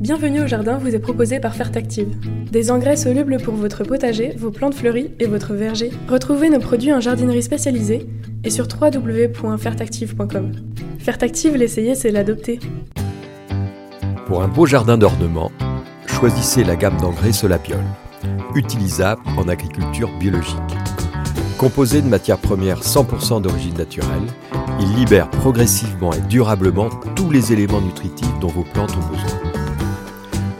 Bienvenue au jardin vous est proposé par Fertactive. Des engrais solubles pour votre potager, vos plantes fleuries et votre verger. Retrouvez nos produits en jardinerie spécialisée et sur www.fertactive.com. Fertactive, l'essayer, c'est l'adopter. Pour un beau jardin d'ornement, choisissez la gamme d'engrais Solapiol, utilisable en agriculture biologique. Composé de matières premières 100% d'origine naturelle, il libère progressivement et durablement tous les éléments nutritifs dont vos plantes ont besoin.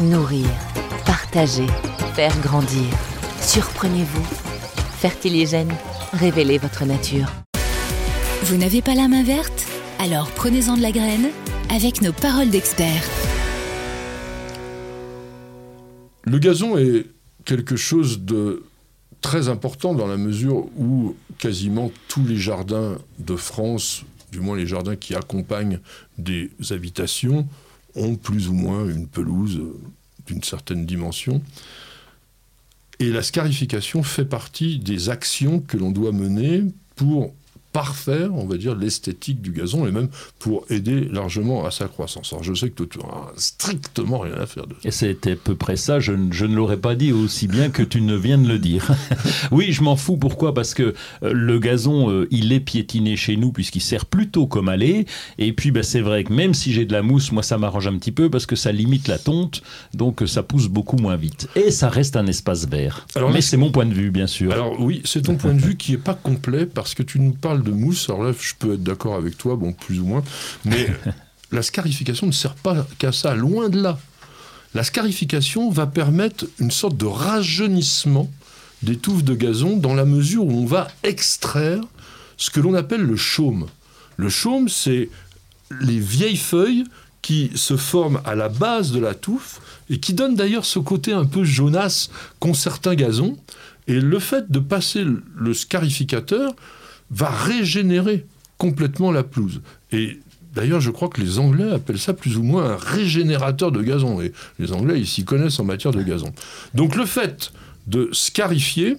Nourrir, partager, faire grandir. Surprenez-vous. Fertiligène, révélez votre nature. Vous n'avez pas la main verte? Alors prenez-en de la graine avec nos paroles d'experts. Le gazon est quelque chose de très important dans la mesure où quasiment tous les jardins de France, du moins les jardins qui accompagnent des habitations, ont plus ou moins une pelouse d'une certaine dimension. Et la scarification fait partie des actions que l'on doit mener pour parfaire, on va dire, l'esthétique du gazon et même pour aider largement à sa croissance. Alors je sais que tu n'as strictement rien à faire de ça. Et c'était à peu près ça, je, ne l'aurais pas dit aussi bien que tu ne viens de le dire. oui, je m'en fous, pourquoi? Parce que euh, le gazon, euh, il est piétiné chez nous puisqu'il sert plutôt comme allée. Et puis bah, c'est vrai que même si j'ai de la mousse, moi ça m'arrange un petit peu parce que ça limite la tonte, donc euh, ça pousse beaucoup moins vite. Et ça reste un espace vert. Alors, Mais c'est mon point de vue, bien sûr. Alors oui, c'est ton point de vue qui n'est pas complet parce que tu nous parles de mousse. Alors là, je peux être d'accord avec toi, bon, plus ou moins. Mais la scarification ne sert pas qu'à ça, loin de là. La scarification va permettre une sorte de rajeunissement des touffes de gazon dans la mesure où on va extraire ce que l'on appelle le chaume. Le chaume, c'est les vieilles feuilles qui se forment à la base de la touffe et qui donnent d'ailleurs ce côté un peu jaunasse qu'ont certains gazons. Et le fait de passer le scarificateur va régénérer complètement la pelouse. Et D'ailleurs, je crois que les Anglais appellent ça plus ou moins un régénérateur de gazon. Et les Anglais, ils s'y connaissent en matière de gazon. Donc le fait de scarifier,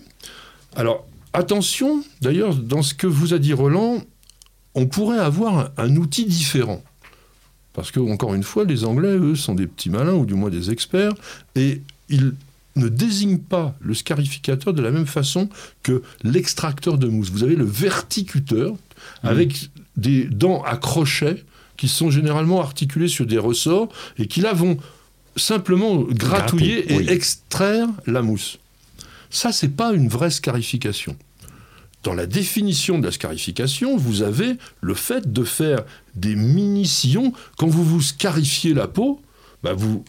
alors attention, d'ailleurs, dans ce que vous a dit Roland, on pourrait avoir un, outil différent. Parce que, encore une fois, les Anglais, eux, sont des petits malins, ou du moins des experts, et ils ne désigne pas le scarificateur de la même façon que l'extracteur de mousse. Vous avez le verticuteur avec des dents à crochet qui sont généralement articulées sur des ressorts et qui là vont simplement gratouiller et extraire la mousse. Ça, c'est pas une vraie scarification. Dans la définition de la scarification, vous avez le fait de faire des mini-sillons. Quand vous vous scarifiez la peau, bah vous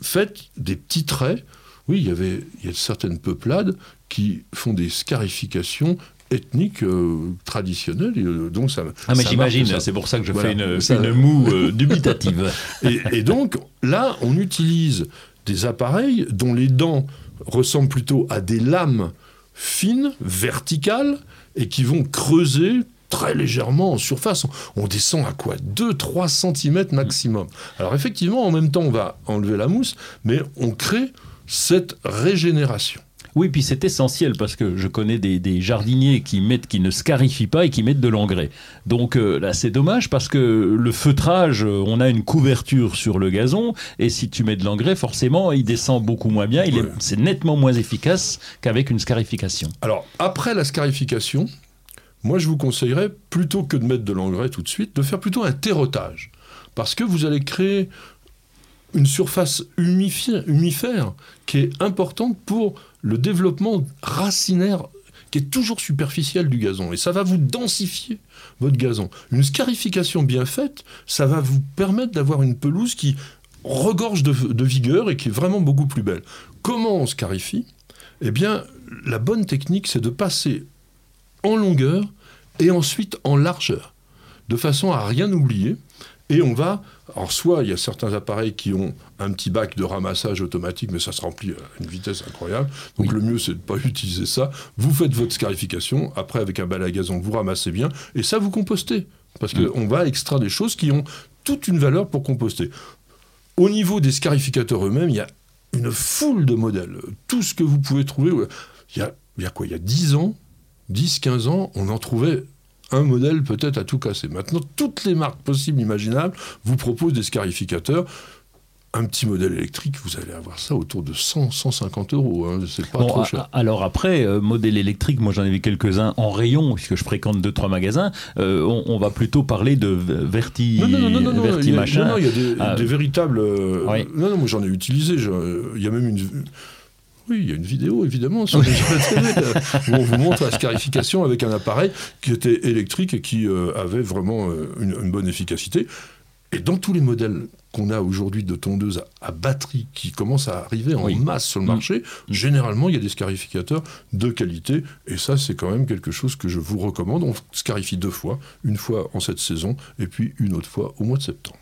faites des petits traits oui, il y avait il y a certaines peuplades qui font des scarifications ethniques euh, traditionnelles. Euh, donc ça, ah, mais j'imagine, c'est pour ça que je fais une, moue euh, dubitative. et, donc là, on utilise des appareils dont les dents ressemblent plutôt à des lames fines, verticales, et qui vont creuser très légèrement en surface. On descend à quoi? 2-3 cm maximum. Alors effectivement, en même temps, on va enlever la mousse, mais on crée cette régénération. Oui, puis c'est essentiel parce que je connais des, jardiniers qui mettent, qui ne scarifient pas et qui mettent de l'engrais. Donc euh, là, c'est dommage parce que le feutrage, euh, on a une couverture sur le gazon et si tu mets de l'engrais, forcément, il descend beaucoup moins bien. Il c'est nettement moins efficace qu'avec une scarification. Alors après la scarification, moi je vous conseillerais plutôt que de mettre de l'engrais tout de suite, de faire plutôt un terrotage parce que vous allez créer une surface humifère qui est importante pour le développement racinaire qui est toujours superficiel du gazon. Et ça va vous densifier votre gazon. Une scarification bien faite, ça va vous permettre d'avoir une pelouse qui regorge de, vigueur et qui est vraiment beaucoup plus belle. Comment on scarifie? Eh bien, la bonne technique, c'est de passer en longueur et ensuite en largeur, de façon à rien oublier Et on va, alors soit il y a certains appareils qui ont un petit bac de ramassage automatique, mais ça se remplit à une vitesse incroyable. Donc le mieux, c'est de ne pas utiliser ça. Vous faites votre scarification, après avec un balai à gazon, vous ramassez bien, et ça, vous compostez. Parce qu'on va extraire des choses qui ont toute une valeur pour composter. Au niveau des scarificateurs eux-mêmes, il y a une foule de modèles. Tout ce que vous pouvez trouver, il y a, il y a quoi? Il y a 10 ans, 10, 15 ans, on en trouvait un modèle peut-être à tout casser. Maintenant, toutes les marques possibles, imaginables, vous proposent des scarificateurs un petit modèle électrique, vous allez avoir ça autour de 100, 150 euros. Hein, c'est pas trop cher. Alors après, euh, modèle électrique, moi j'en ai vu quelques-uns en rayon, puisque je fréquente deux trois magasins. Euh, on, va plutôt parler de verti, non, non, non, non, verti machin. Non, il y a des, ah. véritables. Euh, non, non, moi j'en ai utilisé. Il y a même une. Oui, il y a une vidéo évidemment sur où on vous montre la scarification avec un appareil qui était électrique et qui avait vraiment une, une bonne efficacité. Et dans tous les modèles qu'on a aujourd'hui de tondeuses à, batterie qui commencent à arriver en masse sur le mm. marché, généralement, il y a des scarificateurs de qualité. Et ça, c'est quand même quelque chose que je vous recommande. On scarifie deux fois, une fois en cette saison et puis une autre fois au mois de septembre.